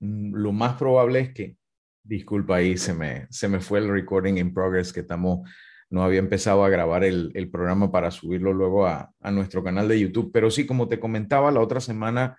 mm, lo más probable es que, disculpa, ahí se me, se me fue el recording in progress que estamos, no había empezado a grabar el, el programa para subirlo luego a, a, nuestro canal de YouTube, pero sí, como te comentaba, la otra semana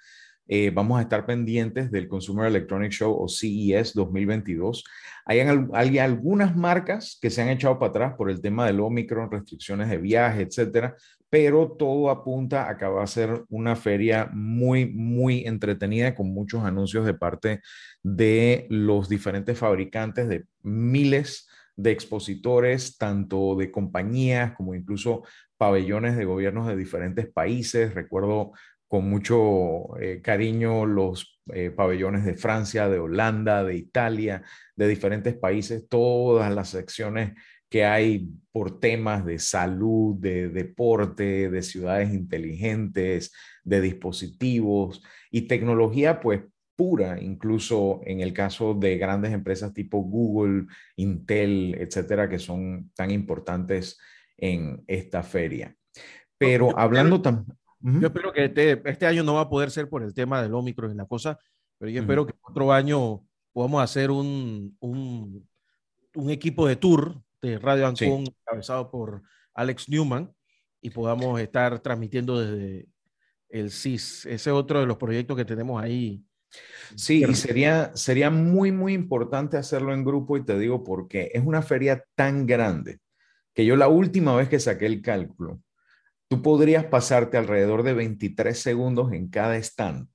eh, vamos a estar pendientes del Consumer Electronic Show o CES 2022. Hay, hay, algunas marcas que se han echado para atrás por el tema del Omicron, restricciones de viaje, etcétera, pero todo apunta a que va a ser una feria muy, muy entretenida con muchos anuncios de parte de los diferentes fabricantes de miles de expositores, tanto de compañías como incluso pabellones de gobiernos de diferentes países. Recuerdo con mucho eh, cariño los eh, pabellones de Francia, de Holanda, de Italia, de diferentes países, todas las secciones que hay por temas de salud, de deporte, de ciudades inteligentes, de dispositivos y tecnología, pues pura, incluso en el caso de grandes empresas tipo Google, Intel, etcétera, que son tan importantes en esta feria. Pero hablando también yo espero que este, este, año no va a poder ser por el tema del Omicron y la cosa, pero yo espero que otro año podamos hacer un, un, un, equipo de tour de Radio Ancon encabezado por Alex Newman y podamos estar transmitiendo desde el CIS. Ese es otro de los proyectos que tenemos ahí. Sí, y sería, sería muy, muy importante hacerlo en grupo y te digo porque es una feria tan grande que yo la última vez que saqué el cálculo, tú podrías pasarte alrededor de 23 segundos en cada stand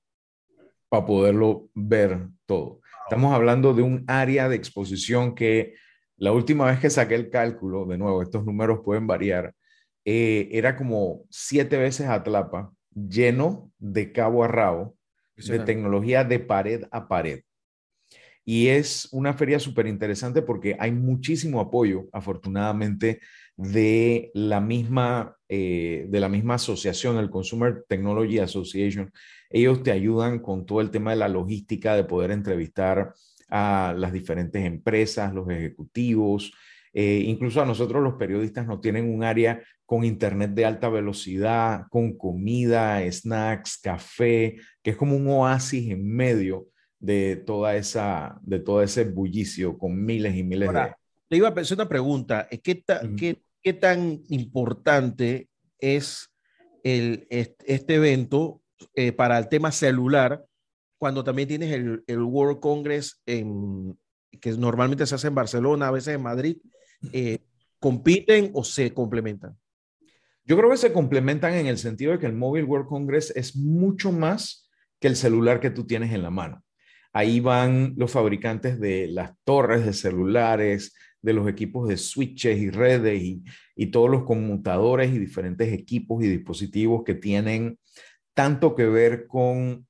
para poderlo ver todo. Estamos hablando de un área de exposición que la última vez que saqué el cálculo, de nuevo, estos números pueden variar, eh, era como siete veces Atlapa, lleno de cabo a rabo, de tecnología de pared a pared. Y es una feria súper interesante porque hay muchísimo apoyo, afortunadamente, de la misma, eh, de la misma asociación, el Consumer Technology Association. Ellos te ayudan con todo el tema de la logística, de poder entrevistar a las diferentes empresas, los ejecutivos. Eh, incluso a nosotros los periodistas nos tienen un área con internet de alta velocidad, con comida, snacks, café, que es como un oasis en medio de toda esa, de todo ese bullicio con miles y miles de... Le iba a hacer una pregunta, ¿qué, ¿qué qué tan importante es el, este evento eh, para el tema celular cuando también tienes el, el World Congress en, que normalmente se hace en Barcelona, a veces en Madrid, eh, ¿compiten o se complementan? Yo creo que se complementan en el sentido de que el Mobile World Congress es mucho más que el celular que tú tienes en la mano. Ahí van los fabricantes de las torres de celulares, de los equipos de switches y redes y, y todos los conmutadores y diferentes equipos y dispositivos que tienen tanto que ver con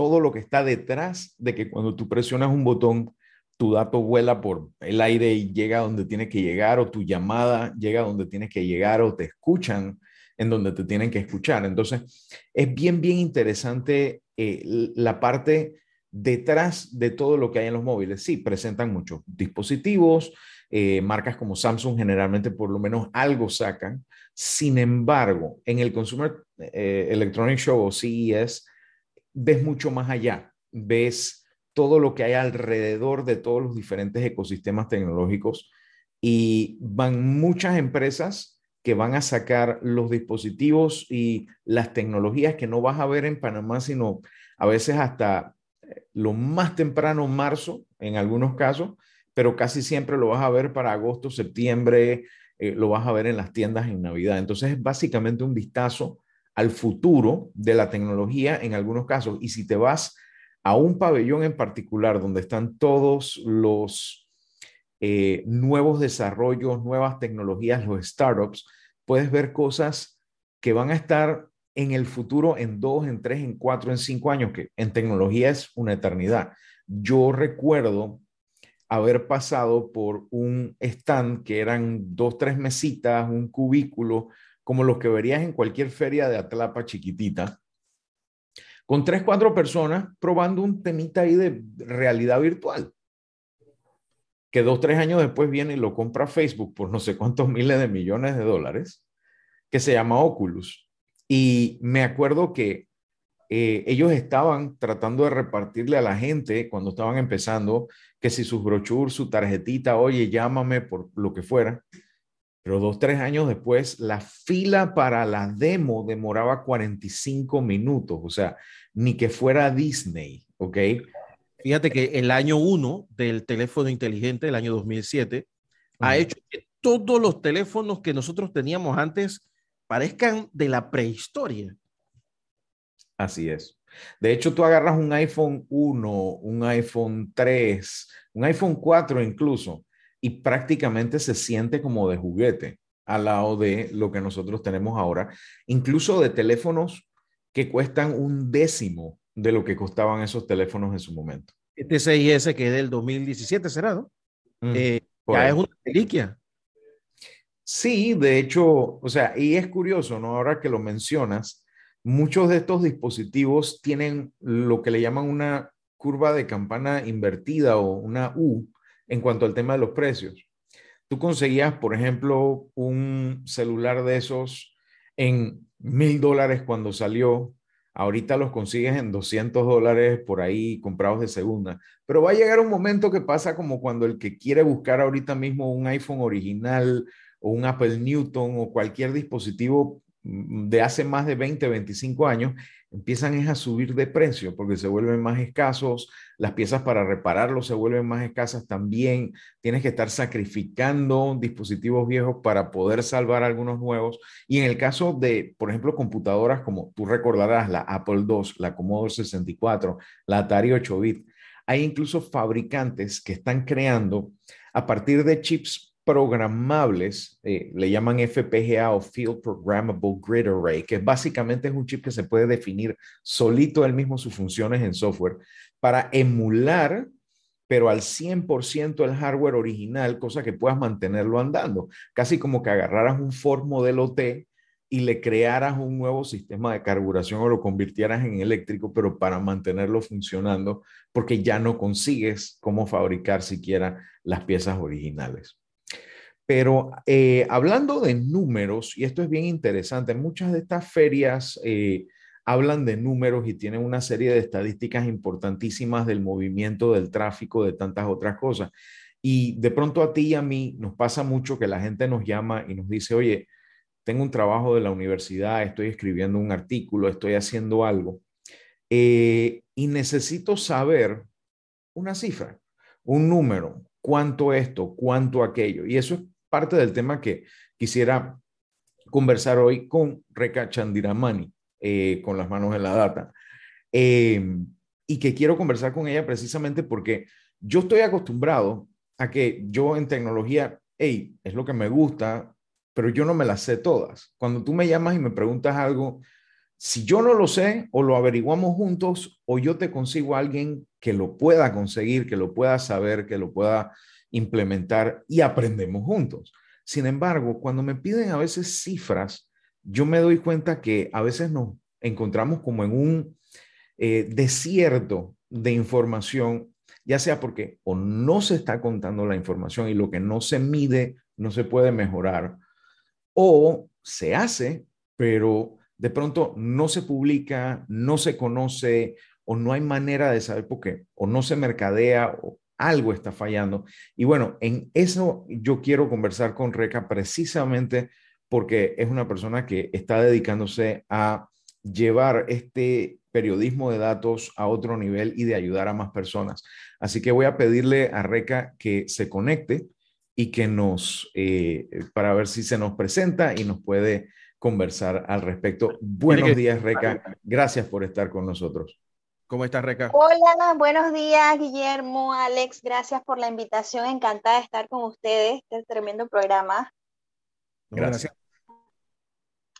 todo lo que está detrás de que cuando tú presionas un botón, tu dato vuela por el aire y llega a donde tiene que llegar, o tu llamada llega a donde tiene que llegar, o te escuchan en donde te tienen que escuchar. Entonces, es bien, bien interesante eh, la parte detrás de todo lo que hay en los móviles. Sí, presentan muchos dispositivos, eh, marcas como Samsung generalmente por lo menos algo sacan. Sin embargo, en el Consumer eh, Electronic Show o CES, ves mucho más allá. Ves todo lo que hay alrededor de todos los diferentes ecosistemas tecnológicos y van muchas empresas que van a sacar los dispositivos y las tecnologías que no vas a ver en Panamá, sino a veces hasta eh, lo más temprano, marzo, en algunos casos, pero casi siempre lo vas a ver para agosto, septiembre, eh, lo vas a ver en las tiendas en Navidad. Entonces es básicamente un vistazo al futuro de la tecnología en algunos casos. Y si te vas a un pabellón en particular donde están todos los eh, nuevos desarrollos, nuevas tecnologías, los startups, puedes ver cosas que van a estar en el futuro en dos, en tres, en cuatro, en cinco años, que en tecnología es una eternidad. Yo recuerdo haber pasado por un stand que eran dos, tres mesitas, un cubículo, como los que verías en cualquier feria de Atlapa chiquitita, con tres, cuatro personas probando un temita ahí de realidad virtual. Que dos, tres años después viene y lo compra Facebook por no sé cuántos miles de millones de dólares, que se llama Oculus. Y me acuerdo que eh, ellos estaban tratando de repartirle a la gente cuando estaban empezando que si sus brochures, su tarjetita, oye, llámame por lo que fuera. Pero dos, tres años después, la fila para la demo demoraba 45 minutos, o sea, ni que fuera Disney, ¿ok? Fíjate que el año uno del teléfono inteligente, el año 2007, ha hecho que todos los teléfonos que nosotros teníamos antes parezcan de la prehistoria. Así es. De hecho, tú agarras un iPhone 1, un iPhone 3, un iPhone 4 incluso, y prácticamente se siente como de juguete al lado de lo que nosotros tenemos ahora, incluso de teléfonos que cuestan un décimo de lo que costaban esos teléfonos en su momento. Este 6S que es del 2017 será, ¿no? Mm, eh, ya es una reliquia. Sí, de hecho, o sea, y es curioso, ¿no? Ahora que lo mencionas, muchos de estos dispositivos tienen lo que le llaman una curva de campana invertida o una U en cuanto al tema de los precios. Tú conseguías, por ejemplo, un celular de esos en mil dólares cuando salió. Ahorita los consigues en 200 dólares por ahí comprados de segunda. Pero va a llegar un momento que pasa como cuando el que quiere buscar ahorita mismo un iPhone original o un Apple Newton o cualquier dispositivo de hace más de 20, 25 años, empiezan es a subir de precio porque se vuelven más escasos, las piezas para repararlos se vuelven más escasas también, tienes que estar sacrificando dispositivos viejos para poder salvar algunos nuevos. Y en el caso de, por ejemplo, computadoras como tú recordarás, la Apple II, la Commodore 64, la Atari 8-bit, hay incluso fabricantes que están creando a partir de chips programables, eh, le llaman FPGA o Field Programmable Grid Array, que básicamente es un chip que se puede definir solito él mismo sus funciones en software para emular, pero al 100% el hardware original, cosa que puedas mantenerlo andando, casi como que agarraras un Ford modelo T y le crearas un nuevo sistema de carburación o lo convirtieras en eléctrico, pero para mantenerlo funcionando, porque ya no consigues cómo fabricar siquiera las piezas originales. Pero eh, hablando de números, y esto es bien interesante, muchas de estas ferias eh, hablan de números y tienen una serie de estadísticas importantísimas del movimiento, del tráfico, de tantas otras cosas. Y de pronto a ti y a mí nos pasa mucho que la gente nos llama y nos dice, oye, tengo un trabajo de la universidad, estoy escribiendo un artículo, estoy haciendo algo, eh, y necesito saber una cifra, un número, cuánto esto, cuánto aquello. Y eso es parte del tema que quisiera conversar hoy con Reka Chandiramani, eh, con las manos en la data. Em, y que quiero conversar con ella precisamente porque yo estoy acostumbrado a que yo en tecnología, hey, es lo que me gusta, pero yo no me las sé todas. Cuando tú me llamas y me preguntas algo, si yo no lo sé, o lo averiguamos juntos, o yo te consigo a alguien que lo pueda conseguir, que lo pueda saber, que lo pueda implementar y aprendemos juntos. Sin embargo, cuando me piden a veces cifras, yo me doy cuenta que a veces nos encontramos como en un eh, desierto de información, ya sea porque o no se está contando la información y lo que no se mide no se puede mejorar, o se hace, pero de pronto no se publica, no se conoce o no hay manera de saber por qué, o no se mercadea o algo está fallando. Y bueno, en eso yo quiero conversar con Reca precisamente porque es una persona que está dedicándose a llevar este periodismo de datos a otro nivel y de ayudar a más personas. Así que voy a pedirle a Reca que se conecte y que nos, eh, para ver si se nos presenta y nos puede conversar al respecto. Buenos días, Reca. Gracias por estar con nosotros. ¿Cómo estás, Reca? Hola, buenos días, Guillermo, Alex. Gracias por la invitación. Encantada de estar con ustedes. Este tremendo programa. Gracias.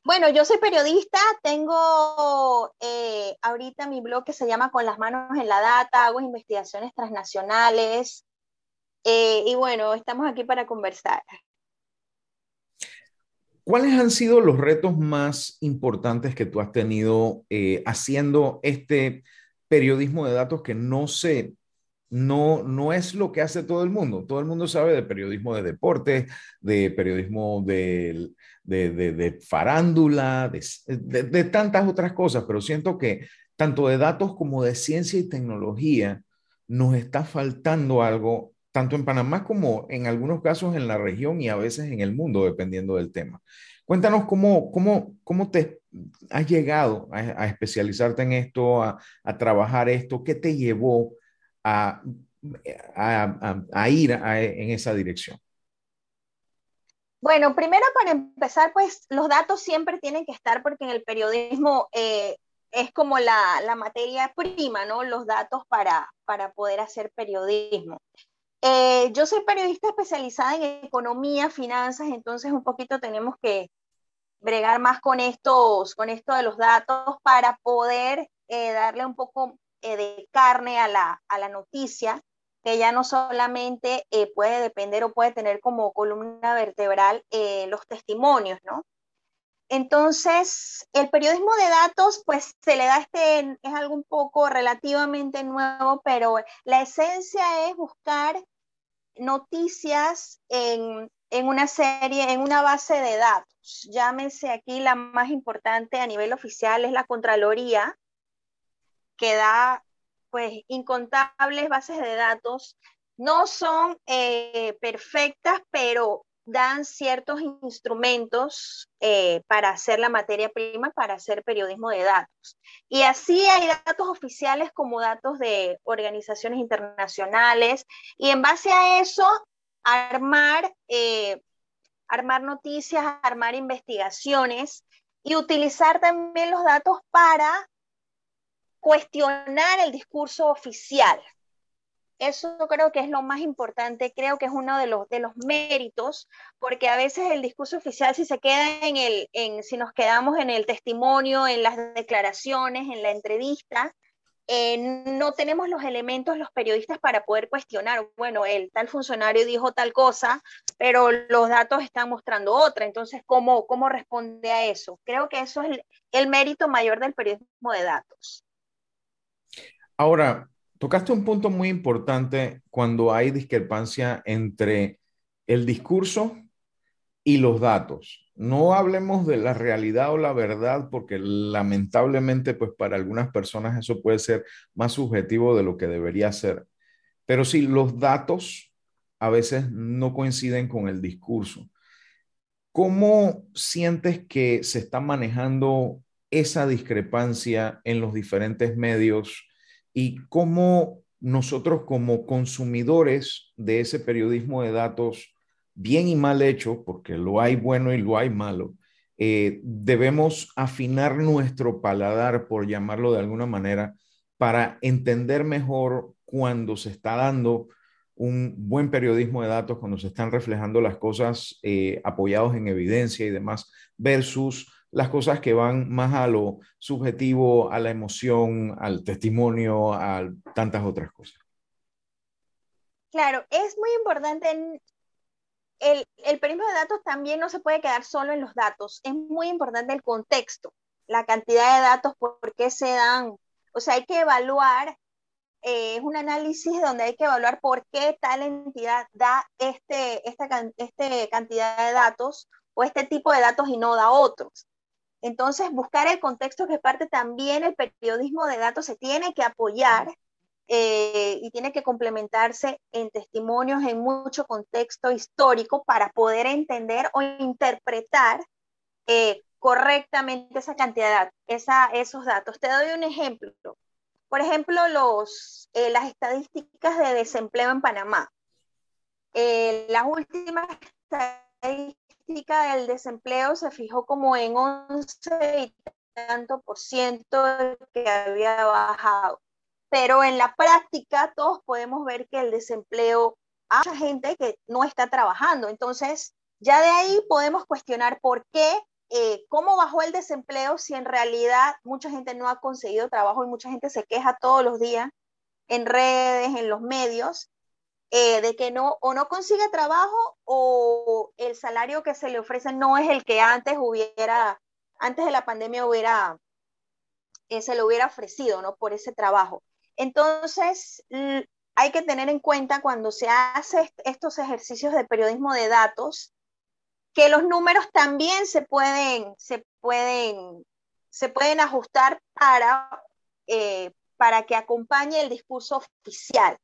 Bueno, yo soy periodista, tengo eh, ahorita mi blog que se llama Con las manos en la data, hago investigaciones transnacionales eh, y bueno, estamos aquí para conversar. ¿Cuáles han sido los retos más importantes que tú has tenido eh, haciendo este periodismo de datos que no sé, no, no es lo que hace todo el mundo. Todo el mundo sabe de periodismo de deporte, de periodismo de, de, de, farándula, de, tantas otras cosas, pero siento que tanto de datos como de ciencia y tecnología, nos está faltando algo, tanto en Panamá como en algunos casos en la región y a veces en el mundo, dependiendo del tema. Cuéntanos cómo, cómo, cómo te has llegado a, especializarte en esto, a, trabajar esto, qué te llevó a, ir en esa dirección. Bueno, primero para empezar, pues los datos siempre tienen que estar porque en el periodismo eh, es como la, materia prima, ¿no? Los datos para, para poder hacer periodismo. Eh, yo soy periodista especializada en economía, finanzas, entonces un poquito tenemos que bregar más con estos, con esto de los datos para poder eh, darle un poco de carne a la, a la noticia que ya no solamente eh, puede depender o puede tener como columna vertebral eh, los testimonios, ¿no? Entonces, el periodismo de datos, pues se le da este, es algo un poco relativamente nuevo, pero la esencia es buscar noticias en, en una serie, en una base de datos. Llámese aquí la más importante a nivel oficial, es la Contraloría, que da pues incontables bases de datos. No son eh, perfectas, pero dan ciertos instrumentos eh, para hacer la materia prima, para hacer periodismo de datos. Y así hay datos oficiales como datos de organizaciones internacionales, y en base a eso, armar, eh, armar noticias, armar investigaciones y utilizar también los datos para cuestionar el discurso oficial. Eso creo que es lo más importante, creo que es uno de los, de los méritos, porque a veces el discurso oficial, si se queda en el, en, si nos quedamos en el testimonio, en las declaraciones, en la entrevista, eh, no tenemos los elementos los periodistas para poder cuestionar, bueno, el tal funcionario dijo tal cosa, pero los datos están mostrando otra, entonces, ¿cómo, cómo responde a eso? Creo que eso es el mérito mayor del periodismo de datos. Ahora, tocaste un punto muy importante cuando hay discrepancia entre el discurso y los datos. No hablemos de la realidad o la verdad, porque lamentablemente, pues para algunas personas eso puede ser más subjetivo de lo que debería ser. Pero sí, los datos a veces no coinciden con el discurso. ¿Cómo sientes que se está manejando esa discrepancia en los diferentes medios? y cómo nosotros como consumidores de ese periodismo de datos, bien y mal hecho, porque lo hay bueno y lo hay malo, eh, debemos afinar nuestro paladar, por llamarlo de alguna manera, para entender mejor cuando se está dando un buen periodismo de datos, cuando se están reflejando las cosas eh, apoyados en evidencia y demás, versus las cosas que van más a lo subjetivo, a la emoción, al testimonio, a tantas otras cosas. Claro, es muy importante. El, el periodismo de datos también no se puede quedar solo en los datos. Es muy importante el contexto, la cantidad de datos, por qué se dan. O sea, hay que evaluar eh, es un análisis donde hay que evaluar por qué tal entidad da este, esta este cantidad de datos o este tipo de datos y no da otros. Entonces, buscar el contexto que parte también el periodismo de datos se tiene que apoyar eh, y tiene que complementarse en testimonios, en mucho contexto histórico para poder entender o interpretar eh, correctamente esa cantidad, esa, esos datos. Te doy un ejemplo. Por ejemplo, los, eh, las estadísticas de desempleo en Panamá. las últimas estadísticas del desempleo se fijó como en 11 y tanto por ciento que había bajado. Pero en la práctica todos podemos ver que el desempleo, hay mucha gente que no está trabajando. Entonces, ya de ahí podemos cuestionar por qué, eh, cómo bajó el desempleo si en realidad mucha gente no ha conseguido trabajo y mucha gente se queja todos los días en redes, en los medios, eh, de que no o no consigue trabajo o el salario que se le ofrece no es el que antes hubiera, antes de la pandemia hubiera, eh, se le hubiera ofrecido, ¿no? Por ese trabajo. Entonces, hay que tener en cuenta cuando se hace estos ejercicios de periodismo de datos, que los números también se pueden, se pueden, se pueden ajustar para eh, para que acompañe el discurso oficial.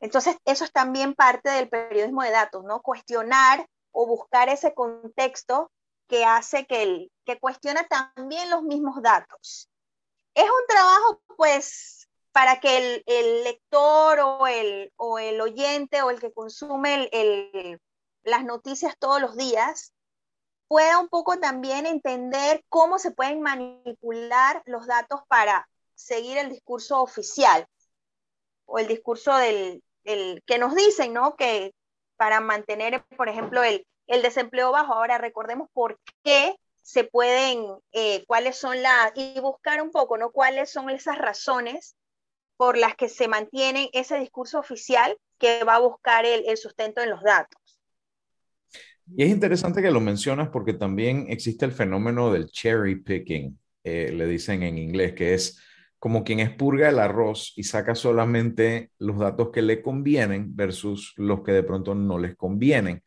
Entonces, eso es también parte del periodismo de datos, ¿no? Cuestionar o buscar ese contexto que hace que, que cuestiona también los mismos datos. Es un trabajo, pues, para que el, lector o el, o el, oyente o el que consume el, las noticias todos los días pueda un poco también entender cómo se pueden manipular los datos para seguir el discurso oficial o el discurso del, que nos dicen, ¿no? Que para mantener, por ejemplo, el, el desempleo bajo. Ahora recordemos por qué se pueden, eh, cuáles son las, y buscar un poco, ¿no? Cuáles son esas razones por las que se mantiene ese discurso oficial que va a buscar el, sustento en los datos. Y es interesante que lo mencionas porque también existe el fenómeno del cherry picking, eh, le dicen en inglés, que es como quien expurga el arroz y saca solamente los datos que le convienen versus los que de pronto no les convienen.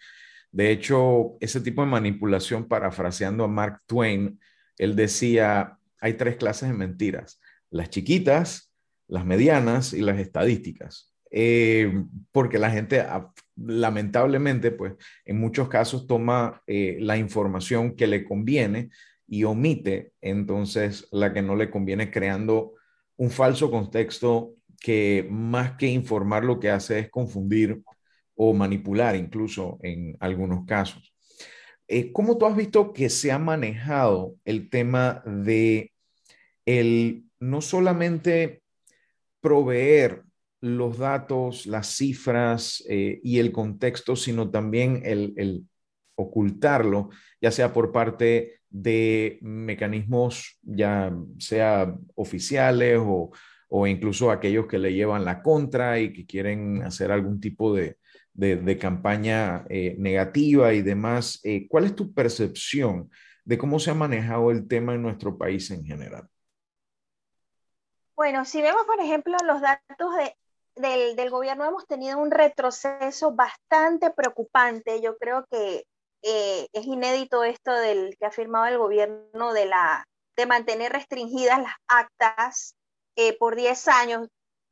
De hecho, ese tipo de manipulación, parafraseando a Mark Twain, él decía, hay tres clases de mentiras, las chiquitas, las medianas y las estadísticas. Eh, porque la gente ah, lamentablemente, pues en muchos casos toma eh, la información que le conviene y omite entonces la que no le conviene creando un falso contexto que más que informar lo que hace es confundir o manipular incluso en algunos casos. Eh, ¿Cómo tú has visto que se ha manejado el tema de el no solamente proveer los datos, las cifras eh, y el contexto, sino también el, ocultarlo, ya sea por parte de mecanismos ya sea oficiales o, incluso aquellos que le llevan la contra y que quieren hacer algún tipo de, de, campaña eh, negativa y demás. Eh, ¿Cuál es tu percepción de cómo se ha manejado el tema en nuestro país en general? Bueno, si vemos, por ejemplo, los datos del, gobierno, hemos tenido un retroceso bastante preocupante. Yo creo que eh, es inédito esto del que ha firmado el gobierno de, la, de mantener restringidas las actas por 10 años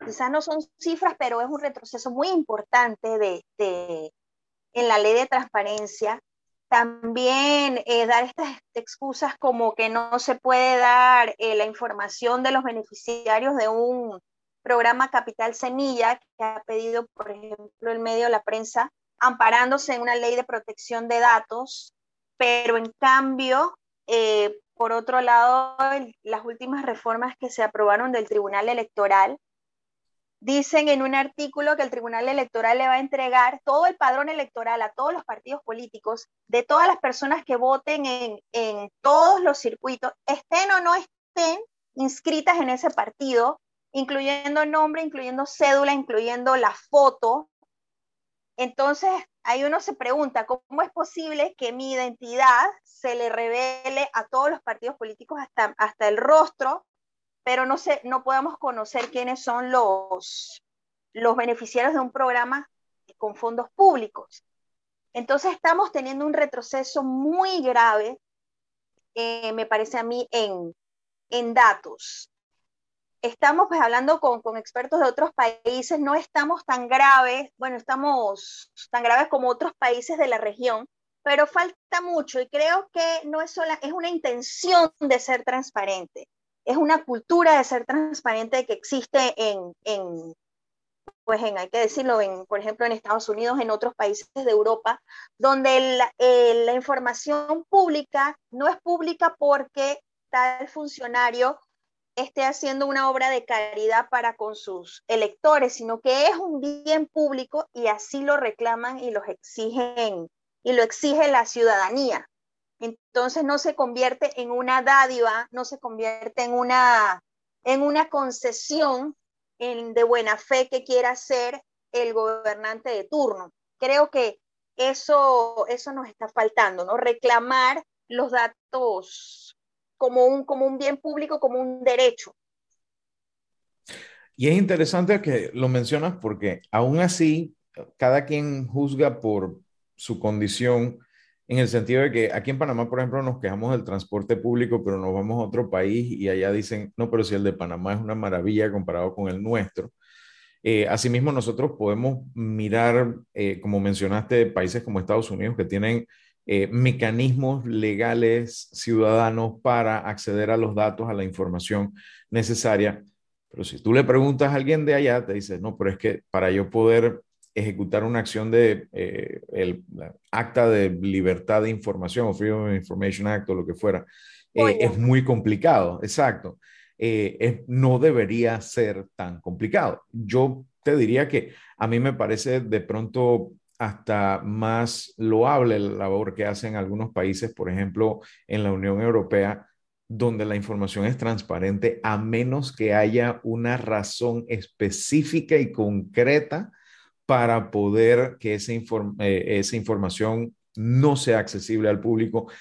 quizás no son cifras, pero es un retroceso muy importante de, en la ley de transparencia. También eh, dar estas excusas como que no se puede dar eh, la información de los beneficiarios de un programa Capital Semilla que ha pedido, por ejemplo, el medio la prensa, amparándose en una ley de protección de datos, pero en cambio, eh, por otro lado, las últimas reformas que se aprobaron del Tribunal Electoral Dicen en un artículo que el Tribunal Electoral le va a entregar todo el padrón electoral a todos los partidos políticos de todas las personas que voten en, todos los circuitos, estén o no estén inscritas en ese partido, incluyendo nombre, incluyendo cédula, incluyendo la foto. Entonces, ahí uno se pregunta, ¿cómo es posible que mi identidad se le revele a todos los partidos políticos hasta, hasta el rostro pero no, sé, no podemos conocer quiénes son los, los beneficiarios de un programa con fondos públicos. Entonces estamos teniendo un retroceso muy grave, eh, me parece a mí, en, en datos. Estamos pues, hablando con, con, expertos de otros países, no estamos tan graves, bueno, estamos tan graves como otros países de la región, pero falta mucho y creo que no es sola, es una intención de ser transparente es una cultura de ser transparente que existe en, pues en, hay que decirlo, en, por ejemplo, en Estados Unidos, en otros países de Europa, donde eh, la información pública no es pública porque tal funcionario esté haciendo una obra de caridad para con sus electores, sino que es un bien público y así lo reclaman y los exigen y lo exige la ciudadanía. Entonces no se convierte en una dádiva, no se convierte en una, en una concesión de buena fe que quiera hacer el gobernante de turno. Creo que eso, eso nos está faltando, ¿no? Reclamar los datos como un, como un bien público, como un derecho. Y es interesante que lo mencionas porque aún así, cada quien juzga por su condición en el sentido de que aquí en Panamá, por ejemplo, nos quejamos del transporte público, pero nos vamos a otro país y allá dicen, no, pero si el de Panamá es una maravilla comparado con el nuestro. Eh, asimismo, nosotros podemos mirar, eh, como mencionaste, países como Estados Unidos que tienen eh, mecanismos legales ciudadanos para acceder a los datos, a la información necesaria. Pero si tú le preguntas a alguien de allá, te dice, no, pero es que para yo poder ejecutar una acción de eh, el acta de libertad de información o Freedom of Information Act o lo que fuera, eh, es muy complicado, exacto. Eh, no debería ser tan complicado. Yo te diría que a mí me parece de pronto hasta más loable la labor que hacen algunos países, por ejemplo, en la Unión Europea, donde la información es transparente a menos que haya una razón específica y concreta para poder que eh, esa, información no sea accesible al público.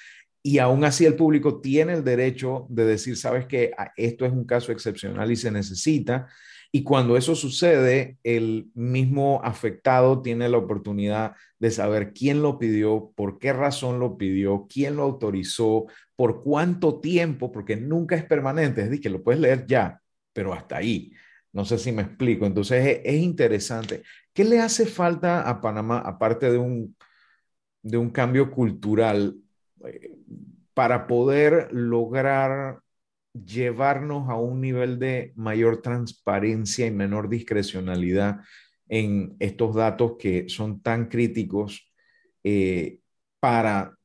Y aún así el público tiene el derecho de decir, sabes que ah, esto es un caso excepcional y se necesita. Y cuando eso sucede, el mismo afectado tiene la oportunidad de saber quién lo pidió, por qué razón lo pidió, quién lo autorizó, por cuánto tiempo, porque nunca es permanente, es decir, que lo puedes leer ya, pero hasta ahí. No sé si me explico. Entonces es, interesante. ¿Qué le hace falta a Panamá, aparte de un, de un cambio cultural, eh, para poder lograr llevarnos a un nivel de mayor transparencia y menor discrecionalidad en estos datos que son tan críticos eh, para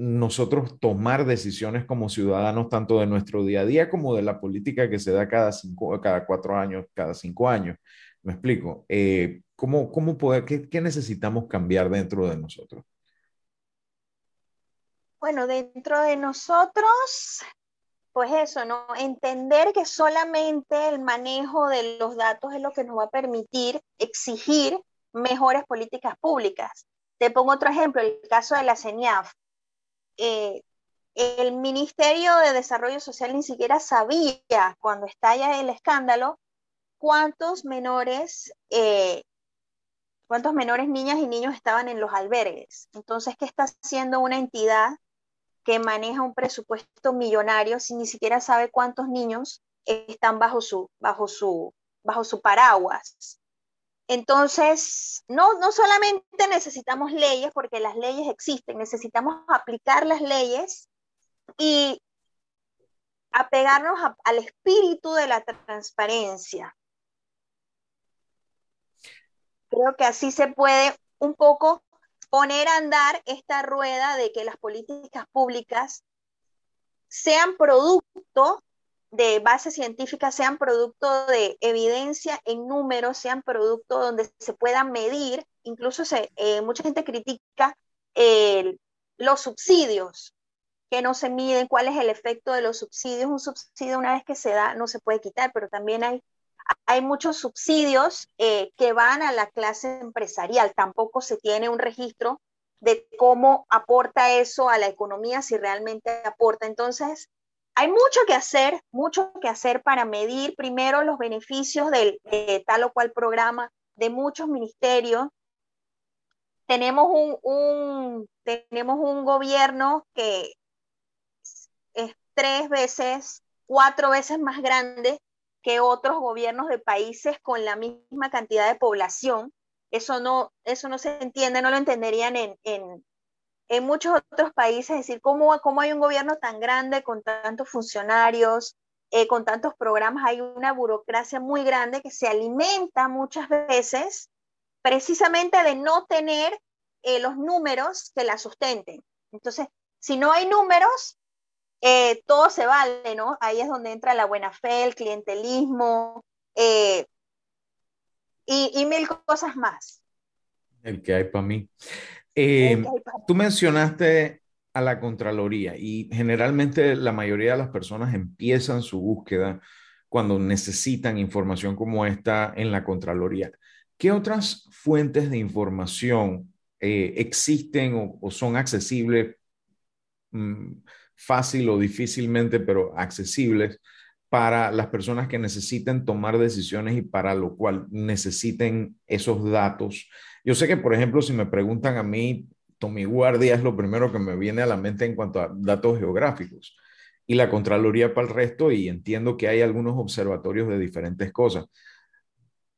nosotros tomar decisiones como ciudadanos, tanto de nuestro día a día como de la política que se da cada, cinco, cada cuatro años, cada cinco años. Me explico. Eh, ¿cómo, cómo qué, qué necesitamos cambiar dentro de nosotros? Bueno, dentro de nosotros, pues eso, ¿no? Entender que solamente el manejo de los datos es lo que nos va a permitir exigir mejores políticas públicas. Te pongo otro ejemplo, el caso de la CENIAF. Eh, el Ministerio de Desarrollo Social ni siquiera sabía cuando estalla el escándalo cuántos menores, eh, cuántos menores niñas y niños estaban en los albergues. Entonces, ¿qué está haciendo una entidad que maneja un presupuesto millonario si ni siquiera sabe cuántos niños están bajo su, bajo su, bajo su paraguas? Entonces, no, no solamente necesitamos leyes, porque las leyes existen, necesitamos aplicar las leyes y apegarnos al espíritu de la transparencia. Creo que así se puede un poco poner a andar esta rueda de que las políticas públicas sean producto de base científica sean producto de evidencia en números, sean producto donde se puedan medir. Incluso se, eh, mucha gente critica los subsidios, que no se miden, cuál es el efecto de los subsidios. Un subsidio una vez que se da no se puede quitar, pero también hay, hay muchos subsidios eh, que van a la clase empresarial. Tampoco se tiene un registro de cómo aporta eso a la economía, si realmente aporta. Entonces, hay mucho que hacer, mucho que hacer para medir primero los beneficios de tal o cual programa de muchos ministerios. Tenemos un, tenemos un gobierno que es tres veces, cuatro veces más grande que otros gobiernos de países con la misma cantidad de población. Eso no, eso no se entiende, no lo entenderían en, en muchos otros países, es decir, ¿cómo, cómo hay un gobierno tan grande con tantos funcionarios, eh, con tantos programas? Hay una burocracia muy grande que se alimenta muchas veces precisamente de no tener eh, los números que la sustenten. Entonces, si no hay números, eh, todo se vale, ¿no? Ahí es donde entra la buena fe, el clientelismo y mil cosas más. El que hay para mí. Eh, tú mencionaste a la Contraloría y generalmente la mayoría de las personas empiezan su búsqueda cuando necesitan información como esta en la Contraloría. ¿Qué otras fuentes de información eh, existen o, son accesibles, mm, fácil o difícilmente, pero accesibles para las personas que necesiten tomar decisiones y para lo cual necesiten esos datos yo sé que, por ejemplo, si me preguntan a mí Tommy Guardia es lo primero que me viene a la mente en cuanto a datos geográficos y la Contraloría para el resto y entiendo que hay algunos observatorios de diferentes cosas.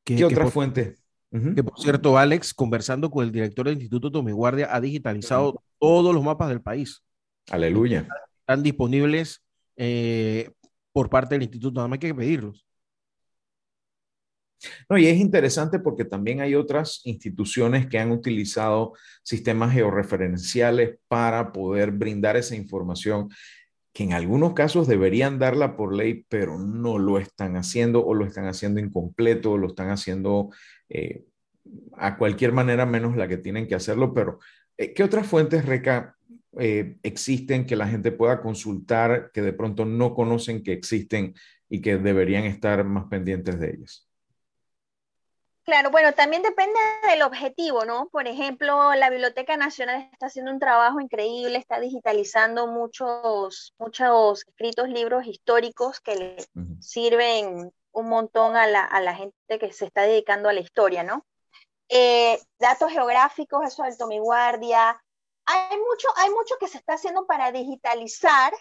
¿Qué, otra fuente? Que por cierto, Alex, conversando con el director del Instituto Tommy Guardia, ha digitalizado todos los mapas del país. Aleluya. Están disponibles eh, por parte del instituto, nada más hay que pedirlos. No, y es interesante porque también hay otras instituciones que han utilizado sistemas georreferenciales para poder brindar esa información que en algunos casos deberían darla por ley, pero no lo están haciendo o lo están haciendo incompleto o lo están haciendo eh, a cualquier manera menos la que tienen que hacerlo. Pero, eh, ¿qué otras fuentes, Reca, eh, existen que la gente pueda consultar, que de pronto no conocen que existen y que deberían estar más pendientes de ellas? Claro, bueno, también depende del objetivo, ¿no? Por ejemplo, la Biblioteca Nacional está haciendo un trabajo increíble, está digitalizando muchos, muchos escritos, libros históricos que le sirven un montón a la, gente que se está dedicando a la historia, ¿no? Eh, datos geográficos, eso del Tomiguardia. Hay mucho, hay mucho que se está haciendo para digitalizar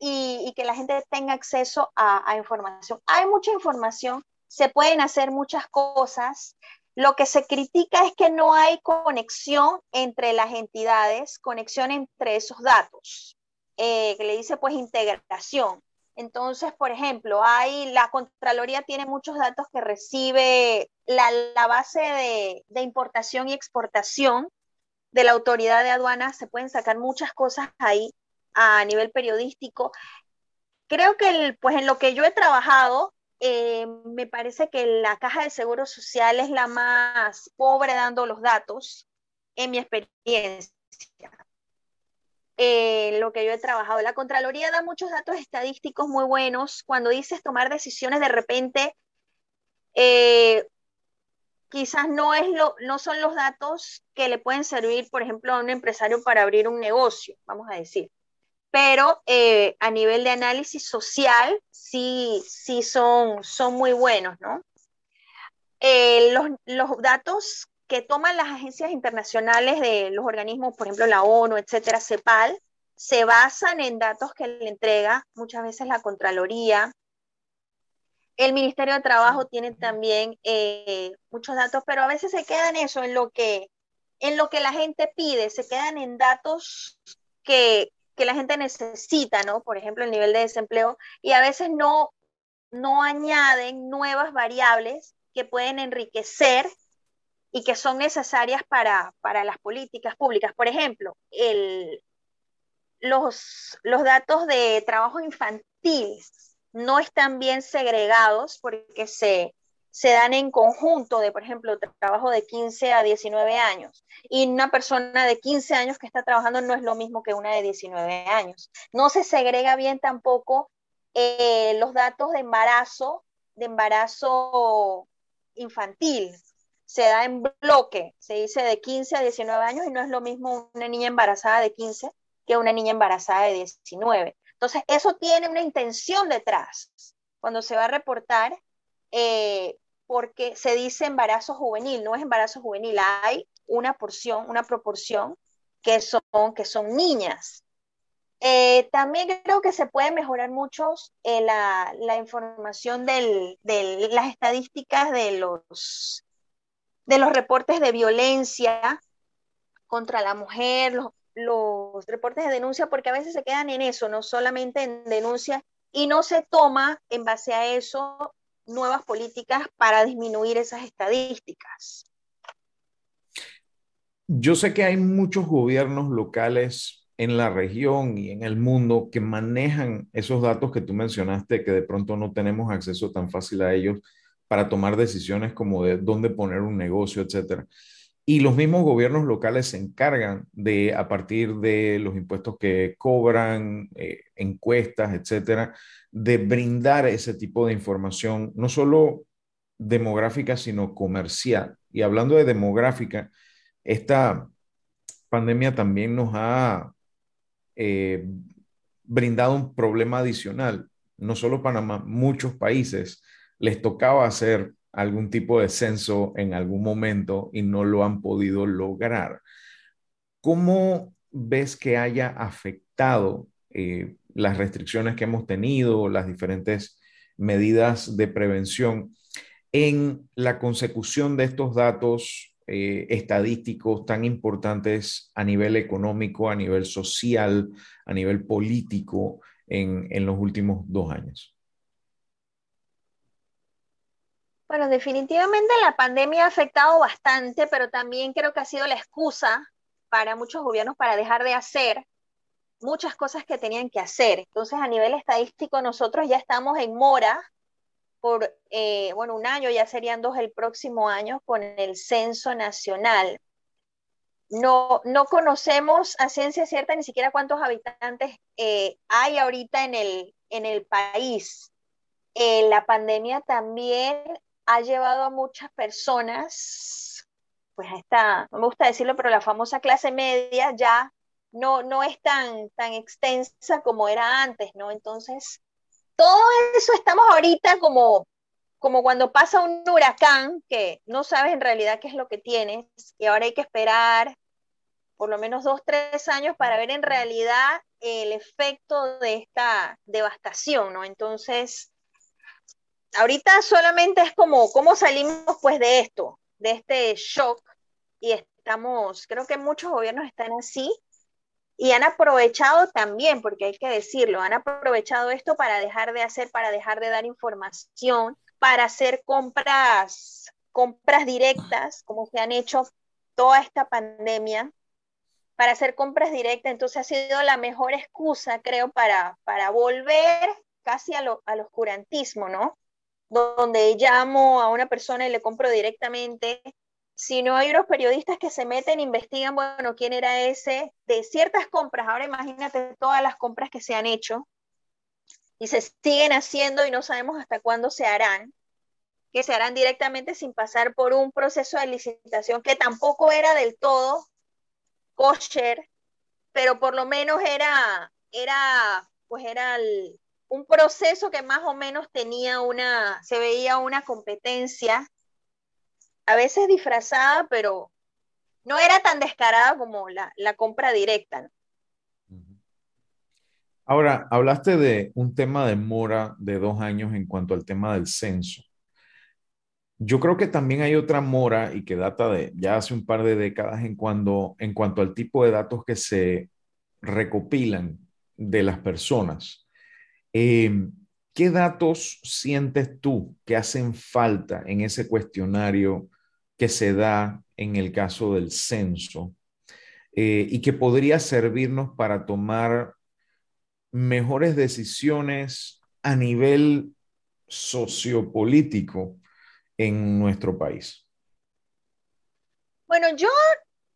y, que la gente tenga acceso a información. Hay mucha información se pueden hacer muchas cosas. Lo que se critica es que no hay conexión entre las entidades, conexión entre esos datos, eh, que le dice pues integración. Entonces, por ejemplo, hay, la Contraloría tiene muchos datos que recibe la, base de, de, importación y exportación de la autoridad de aduanas, se pueden sacar muchas cosas ahí a nivel periodístico. Creo que pues en lo que yo he trabajado, eh, me parece que la caja de seguro social es la más pobre dando los datos, en mi experiencia. Eh, lo que yo he trabajado. La Contraloría da muchos datos estadísticos muy buenos. Cuando dices tomar decisiones, de repente, eh, quizás no, es lo, no son los datos que le pueden servir, por ejemplo, a un empresario para abrir un negocio, vamos a decir pero eh, a nivel de análisis social sí, sí son, son muy buenos, ¿no? Eh, los, los, datos que toman las agencias internacionales de los organismos, por ejemplo, la ONU, etcétera, CEPAL, se basan en datos que le entrega muchas veces la Contraloría. El Ministerio de Trabajo tiene también eh, muchos datos, pero a veces se quedan eso, en lo que, en lo que la gente pide, se quedan en datos que, que la gente necesita, ¿no? Por ejemplo, el nivel de desempleo, y a veces no, no añaden nuevas variables que pueden enriquecer y que son necesarias para, para las políticas públicas. Por ejemplo, el, los, los datos de trabajo infantil no están bien segregados porque se, se dan en conjunto de, por ejemplo, trabajo de 15 a 19 años. Y una persona de 15 años que está trabajando no es lo mismo que una de 19 años. No se segrega bien tampoco eh, los datos de embarazo, de embarazo infantil. Se da en bloque, se dice de 15 a 19 años y no es lo mismo una niña embarazada de 15 que una niña embarazada de 19. Entonces, eso tiene una intención detrás. Cuando se va a reportar, eh, porque se dice embarazo juvenil, no es embarazo juvenil, hay una porción, una proporción que son, que son niñas. Eh, también creo que se puede mejorar mucho eh, la, la, información de las estadísticas de los, de los reportes de violencia contra la mujer, los, los reportes de denuncia, porque a veces se quedan en eso, no solamente en denuncia, y no se toma en base a eso nuevas políticas para disminuir esas estadísticas. Yo sé que hay muchos gobiernos locales en la región y en el mundo que manejan esos datos que tú mencionaste, que de pronto no tenemos acceso tan fácil a ellos para tomar decisiones como de dónde poner un negocio, etcétera. Y los mismos gobiernos locales se encargan de, a partir de los impuestos que cobran, eh, encuestas, etcétera, de brindar ese tipo de información, no solo demográfica, sino comercial. Y hablando de demográfica, esta pandemia también nos ha eh, brindado un problema adicional. No solo Panamá, muchos países les tocaba hacer algún tipo de censo en algún momento y no lo han podido lograr. ¿cómo ves que haya afectado eh, las restricciones que hemos tenido, las diferentes medidas de prevención en la consecución de estos datos eh, estadísticos tan importantes a nivel económico, a nivel social, a nivel político en, en los últimos dos años? Bueno, definitivamente la pandemia ha afectado bastante, pero también creo que ha sido la excusa para muchos gobiernos para dejar de hacer muchas cosas que tenían que hacer. Entonces, a nivel estadístico, nosotros ya estamos en mora por, eh, bueno, un año, ya serían dos el próximo año con el censo nacional. No, no conocemos a ciencia cierta ni siquiera cuántos habitantes eh, hay ahorita en el, en el país. Eh, la pandemia también ha llevado a muchas personas, pues esta, no me gusta decirlo, pero la famosa clase media ya no, no es tan, tan extensa como era antes, ¿no? Entonces, todo eso estamos ahorita como, como cuando pasa un huracán que no sabes en realidad qué es lo que tienes y ahora hay que esperar por lo menos dos, tres años para ver en realidad el efecto de esta devastación, ¿no? Entonces, ahorita solamente es como cómo salimos pues de esto, de este shock y estamos, creo que muchos gobiernos están así y han aprovechado también, porque hay que decirlo, han aprovechado esto para dejar de hacer, para dejar de dar información, para hacer compras, compras directas, como se han hecho toda esta pandemia, para hacer compras directas. Entonces ha sido la mejor excusa, creo, para, para volver casi a lo, al oscurantismo, ¿no? Donde llamo a una persona y le compro directamente si no hay unos periodistas que se meten, investigan, bueno, quién era ese, de ciertas compras. Ahora imagínate todas las compras que se han hecho y se siguen haciendo y no sabemos hasta cuándo se harán, que se harán directamente sin pasar por un proceso de licitación que tampoco era del todo kosher, pero por lo menos era, era, pues era un proceso que más o menos tenía una, se veía una competencia a veces disfrazada, pero no era tan descarada como la, compra directa. Ahora, hablaste de un tema de mora de dos años en cuanto al tema del censo. Yo creo que también hay otra mora y que data de ya hace un par de décadas en, en cuanto al tipo de datos que se recopilan de las personas. Eh, ¿Qué datos sientes tú que hacen falta en ese cuestionario que se da en el caso del censo eh, y que podría servirnos para tomar mejores decisiones a nivel sociopolítico en nuestro país? Bueno, yo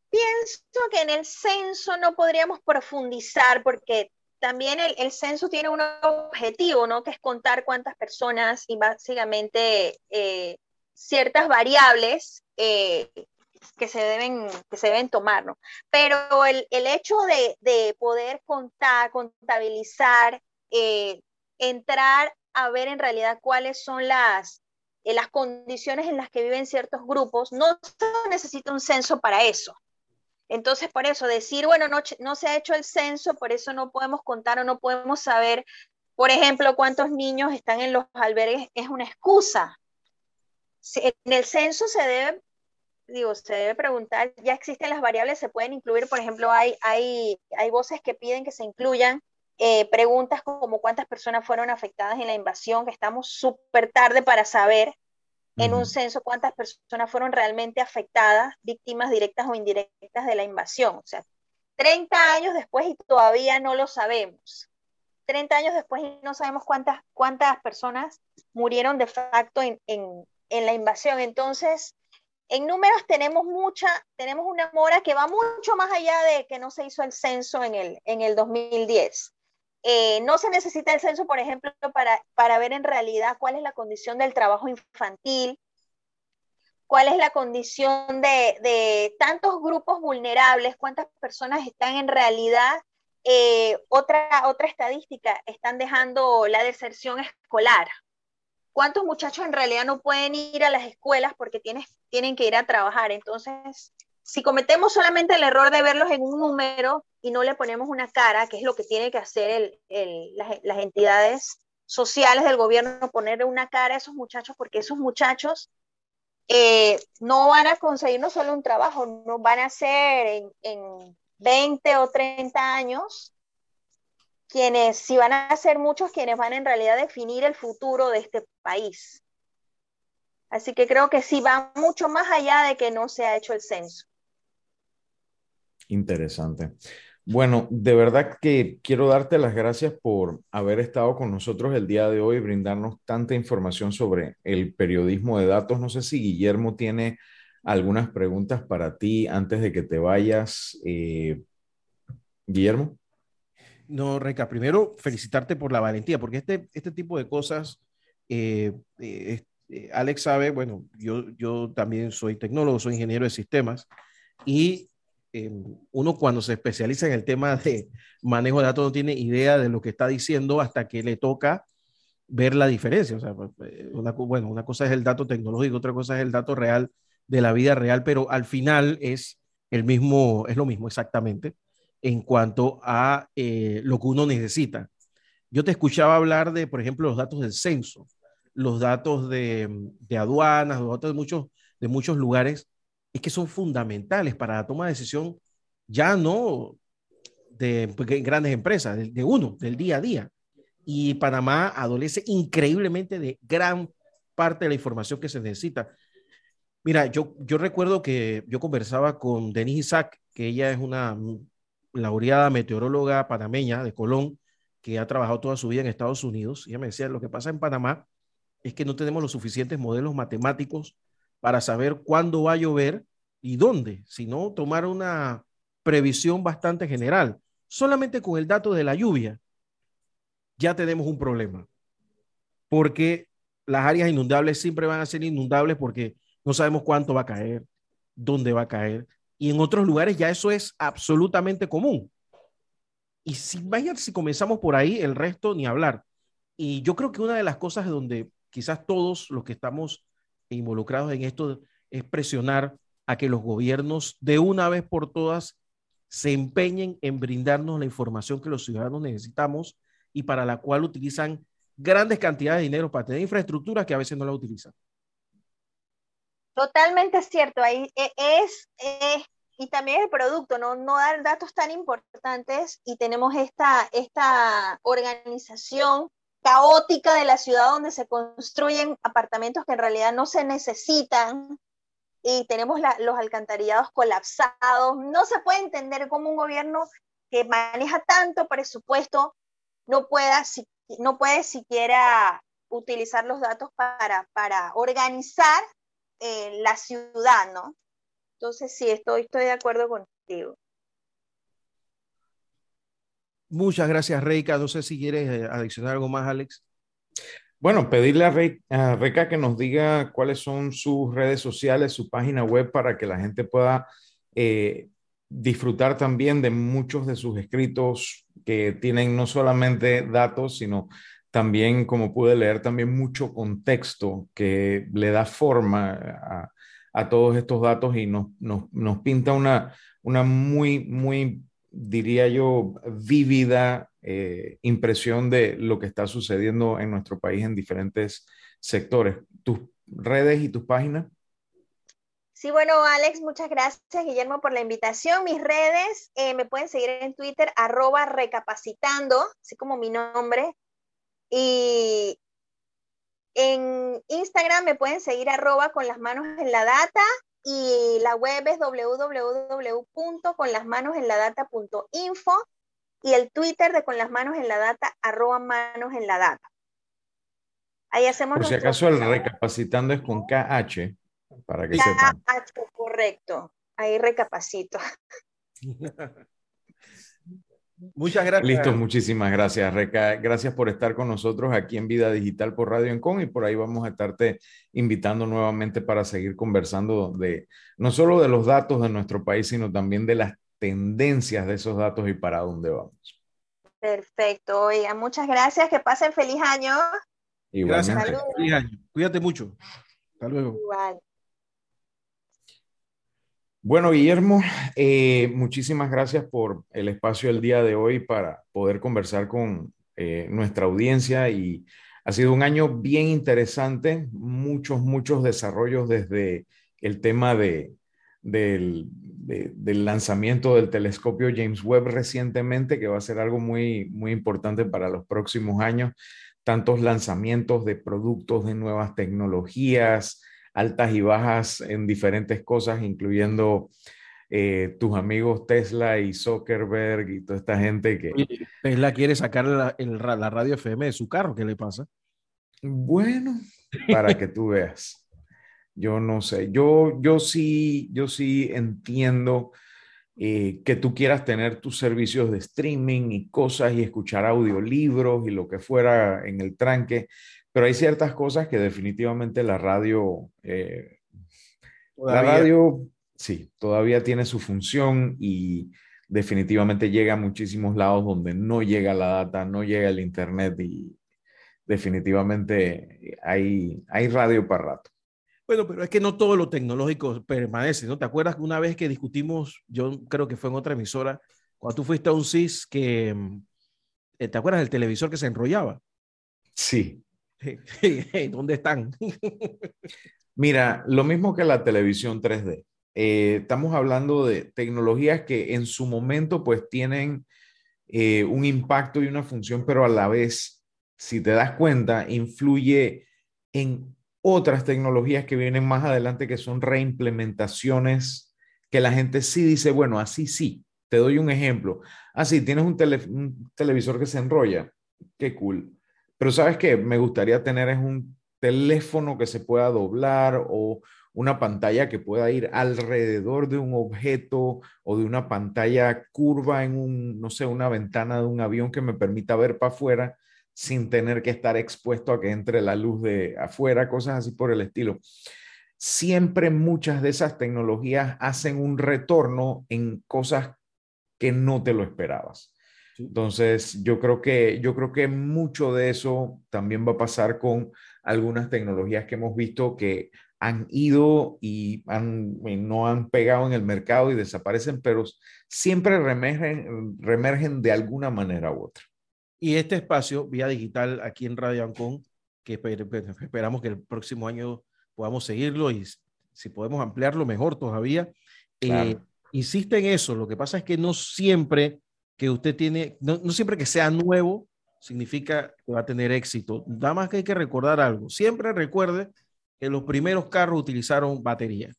pienso que en el censo no podríamos profundizar porque también el, censo tiene un objetivo, ¿no? Que es contar cuántas personas y básicamente eh, ciertas variables eh, que, se deben, que se deben tomar, ¿no? Pero el, el hecho de, de, poder contar, contabilizar, eh, entrar a ver en realidad cuáles son las, las condiciones en las que viven ciertos grupos, no se necesita un censo para eso. Entonces, por eso, decir, bueno, no, se ha hecho el censo, por eso no podemos contar o no podemos saber, por ejemplo, cuántos niños están en los albergues, es una excusa. En el censo se debe, digo, se debe preguntar, ya existen las variables, se pueden incluir, por ejemplo, hay, hay, hay voces que piden que se incluyan eh, preguntas como cuántas personas fueron afectadas en la invasión, que estamos súper tarde para saber en un censo cuántas personas fueron realmente afectadas, víctimas directas o indirectas de la invasión. O sea, 30 años después y todavía no lo sabemos. 30 años después y no sabemos cuántas, cuántas personas murieron de facto en, en la invasión. Entonces, en números tenemos mucha, tenemos una mora que va mucho más allá de que no se hizo el censo en el, en el 2010. Eh, no se necesita el censo, por ejemplo, para, para ver en realidad cuál es la condición del trabajo infantil, cuál es la condición de, de tantos grupos vulnerables, cuántas personas están en realidad, eh, otra, otra estadística, están dejando la deserción escolar. ¿Cuántos muchachos en realidad no pueden ir a las escuelas porque tienen que ir a trabajar? Entonces, si cometemos solamente el error de verlos en un número y no le ponemos una cara, que es lo que tiene que hacer las, entidades sociales del gobierno, poner una cara a esos muchachos, porque esos muchachos eh, no van a conseguir no solo un trabajo, no van a ser en, en 20 o 30 años quienes, si van a ser muchos, quienes van en realidad a definir el futuro de este país. Así que creo que sí va mucho más allá de que no se ha hecho el censo. Interesante. Bueno, de verdad que quiero darte las gracias por haber estado con nosotros el día de hoy, brindarnos tanta información sobre el periodismo de datos. No sé si Guillermo tiene algunas preguntas para ti antes de que te vayas. Eh, Guillermo. No, Reca, primero felicitarte por la valentía, porque este, este tipo de cosas, eh, eh, Alex sabe, bueno, yo, yo también soy tecnólogo, soy ingeniero de sistemas, y uno cuando se especializa en el tema de manejo de datos no tiene idea de lo que está diciendo hasta que le toca ver la diferencia. O sea, pues, eh, una, bueno, una cosa es el dato tecnológico, otra cosa es el dato real de la vida real, pero al final es el mismo, es lo mismo exactamente en cuanto a eh, lo que uno necesita. Yo te escuchaba hablar de, por ejemplo, los datos del censo, los datos de, de aduanas, los datos de muchos, de muchos lugares es que son fundamentales para la toma de decisión ya no de grandes empresas, de, uno, del día a día. Y Panamá adolece increíblemente de gran parte de la información que se necesita. Mira, yo, yo recuerdo que yo conversaba con Denise Isaac, que ella es una laureada meteoróloga panameña de Colón, que ha trabajado toda su vida en Estados Unidos. Ella me decía, lo que pasa en Panamá es que no tenemos los suficientes modelos matemáticos para saber cuándo va a llover y dónde, sino tomar una previsión bastante general. Solamente con el dato de la lluvia ya tenemos un problema, porque las áreas inundables siempre van a ser inundables porque no sabemos cuánto va a caer, dónde va a caer, y en otros lugares ya eso es absolutamente común. Y si vaya, si comenzamos por ahí, el resto ni hablar. Y yo creo que una de las cosas donde quizás todos los que estamos involucrados en esto es presionar a que los gobiernos de una vez por todas se empeñen en brindarnos la información que los ciudadanos necesitamos y para la cual utilizan grandes cantidades de dinero para tener infraestructura que a veces no la utilizan. Totalmente cierto, ahí e, es, y también el producto, ¿no? no dar datos tan importantes y tenemos esta, esta organización caótica de la ciudad donde se construyen apartamentos que en realidad no se necesitan y tenemos los alcantarillados colapsados. No se puede entender cómo un gobierno que maneja tanto presupuesto no, pueda, no puede siquiera utilizar los datos para, para organizar eh, la ciudad, ¿no? Entonces, sí, estoy, estoy de acuerdo contigo. Muchas gracias, Reika. No sé si quieres eh, adicionar algo más, Alex. Bueno, pedirle a, Reika que nos diga cuáles son sus redes sociales, su página web para que la gente pueda eh, disfrutar también de muchos de sus escritos que tienen no solamente datos, sino también, como pude leer, también mucho contexto que le da forma a, todos estos datos y nos, nos pinta una, una muy, muy diría yo, vívida eh, impresión de lo que está sucediendo en nuestro país en diferentes sectores. ¿Tus redes y tus páginas? Sí, bueno, Alex, muchas gracias, Guillermo, por la invitación. Mis redes eh, me pueden seguir en Twitter, arroba recapacitando, así como mi nombre. Y en Instagram me pueden seguir arroba con las manos en la data y la web es www.conlasmanosenladata.info y el Twitter de con las manos en la data, arroba manos en la data. Ahí hacemos. Por si acaso el recapacitando es con KH, para que sepan. KH, correcto. Ahí recapacito. Muchas gracias. Listo, muchísimas gracias, Reca. Gracias por estar con nosotros aquí en Vida Digital por Radio Encon y por ahí vamos a estarte invitando nuevamente para seguir conversando de no solo de los datos de nuestro país, sino también de las tendencias de esos datos y para dónde vamos. Perfecto, oiga, muchas gracias, que pasen feliz año. Gracias, feliz año. Cuídate mucho. Hasta luego. Igual. Bueno, Guillermo, eh, muchísimas gracias por el espacio el día de hoy para poder conversar con eh, nuestra audiencia y ha sido un año bien interesante, muchos, muchos desarrollos desde el tema de, del, del, lanzamiento del telescopio James Webb recientemente, que va a ser algo muy, muy importante para los próximos años, tantos lanzamientos de productos de nuevas tecnologías, altas y bajas en diferentes cosas, incluyendo eh, tus amigos Tesla y Zuckerberg y toda esta gente que... Tesla quiere sacar la, la radio FM de su carro, ¿qué le pasa? Bueno, para que tú veas. Yo no sé, yo, yo sí, yo sí entiendo eh, que tú quieras tener tus servicios de streaming y cosas y escuchar audiolibros y lo que fuera en el tranque, pero hay ciertas cosas que definitivamente la radio, eh, la radio, sí, todavía tiene su función y definitivamente llega a muchísimos lados donde no llega la data, no llega el internet y definitivamente hay, hay radio para rato. Bueno, pero es que no todo lo tecnológico permanece, ¿no? ¿Te acuerdas que una vez que discutimos, yo creo que fue en otra emisora, cuando tú fuiste a un CIS que, eh, ¿te acuerdas del televisor que se enrollaba? Sí. ¿Dónde están? Mira, lo mismo que la televisión 3D. Eh, estamos hablando de tecnologías que en su momento pues tienen eh, un impacto y una función, pero a la vez, si te das cuenta, influye en otras tecnologías que vienen más adelante que son reimplementaciones que la gente sí dice, bueno, así sí. Te doy un ejemplo. Así, ah, tienes un, un televisor que se enrolla. Qué cool pero sabes que me gustaría tener es un teléfono que se pueda doblar o una pantalla que pueda ir alrededor de un objeto o de una pantalla curva en un, no sé, una ventana de un avión que me permita ver para afuera sin tener que estar expuesto a que entre la luz de afuera, cosas así por el estilo. Siempre muchas de esas tecnologías hacen un retorno en cosas que no te lo esperabas. Entonces, yo creo que yo creo que mucho de eso también va a pasar con algunas tecnologías que hemos visto que han ido y, no han pegado en el mercado y desaparecen, pero siempre remergen, remergen de alguna manera u otra. Y este espacio, vía digital, aquí en Radio Ancon, que esperamos que el próximo año podamos seguirlo y si podemos ampliarlo, mejor todavía. Eh, insiste en eso, lo que pasa es que no siempre que usted tiene, no, siempre que sea nuevo significa que va a tener éxito. Nada más que hay que recordar algo. Siempre recuerde que los primeros carros utilizaron batería.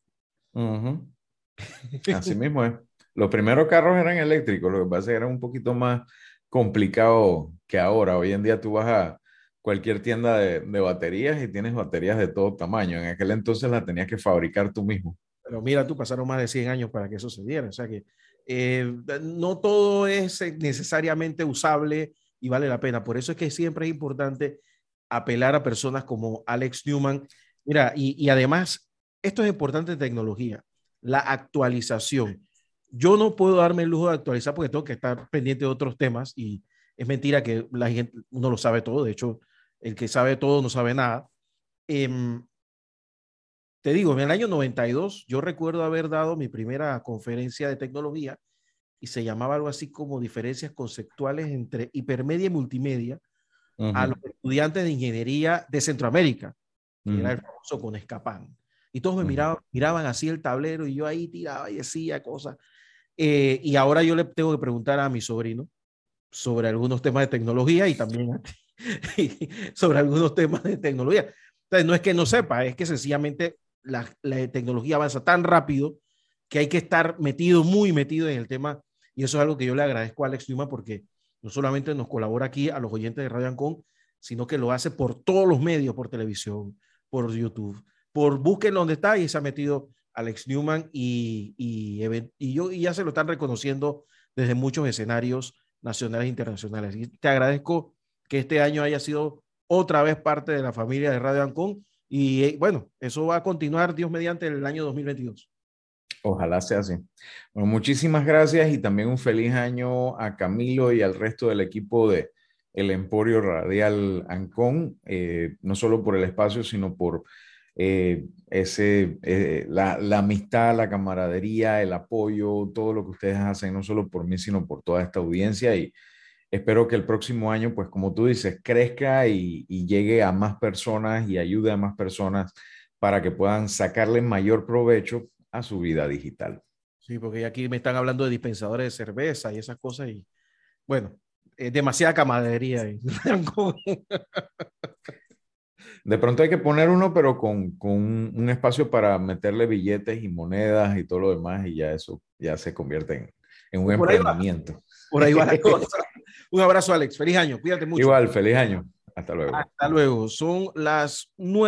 Así mismo es. Los primeros carros eran eléctricos, lo que pasa es que era un poquito más complicado que ahora. Hoy en día tú vas a cualquier tienda de, de baterías y tienes baterías de todo tamaño. En aquel entonces las tenías que fabricar tú mismo. Pero mira, tú pasaron más de 100 años para que eso se diera. O sea que eh, no todo es necesariamente usable y vale la pena. Por eso es que siempre es importante apelar a personas como Alex Newman. Mira, y, además, esto es importante en tecnología, la actualización. Yo no puedo darme el lujo de actualizar porque tengo que estar pendiente de otros temas y es mentira que la gente, uno lo sabe todo. De hecho, el que sabe todo no sabe nada. Em, te digo, en el año 92 yo recuerdo haber dado mi primera conferencia de tecnología y se llamaba algo así como diferencias conceptuales entre hipermedia y multimedia a los estudiantes de ingeniería de Centroamérica, que era el famoso con Escapán. Y todos me miraban, miraban así el tablero y yo ahí tiraba y decía cosas. Eh, y ahora yo le tengo que preguntar a mi sobrino sobre algunos temas de tecnología y también sobre algunos temas de tecnología. Entonces, no es que no sepa, es que sencillamente la, tecnología avanza tan rápido que hay que estar metido, muy metido en el tema. Y eso es algo que yo le agradezco a Alex Newman porque no solamente nos colabora aquí a los oyentes de Radio Ancon, sino que lo hace por todos los medios, por televisión, por YouTube, por busquen donde está y se ha metido Alex Newman y, y, y, yo, y ya se lo están reconociendo desde muchos escenarios nacionales e internacionales. Y te agradezco que este año haya sido otra vez parte de la familia de Radio Ancon y eh, bueno, eso va a continuar, Dios mediante, el año 2022. Ojalá sea así. Bueno, muchísimas gracias y también un feliz año a Camilo y al resto del equipo de El Emporio Radial Ancón, eh, no solo por el espacio, sino por eh, ese, la, la, amistad, la camaradería, el apoyo, todo lo que ustedes hacen, no solo por mí, sino por toda esta audiencia. Y espero que el próximo año, pues como tú dices, crezca y, y llegue a más personas y ayude a más personas para que puedan sacarle mayor provecho a su vida digital. Sí, porque aquí me están hablando de dispensadores de cerveza y esas cosas y bueno, demasiada camaradería. De pronto hay que poner uno, pero con, con, un espacio para meterle billetes y monedas y todo lo demás, y ya eso ya se convierte en, en un emprendimiento. Por ahí va la cosa. Un abrazo, Alex. Feliz año. Cuídate mucho. Igual, feliz año. Hasta luego. Hasta luego. Son las nueve.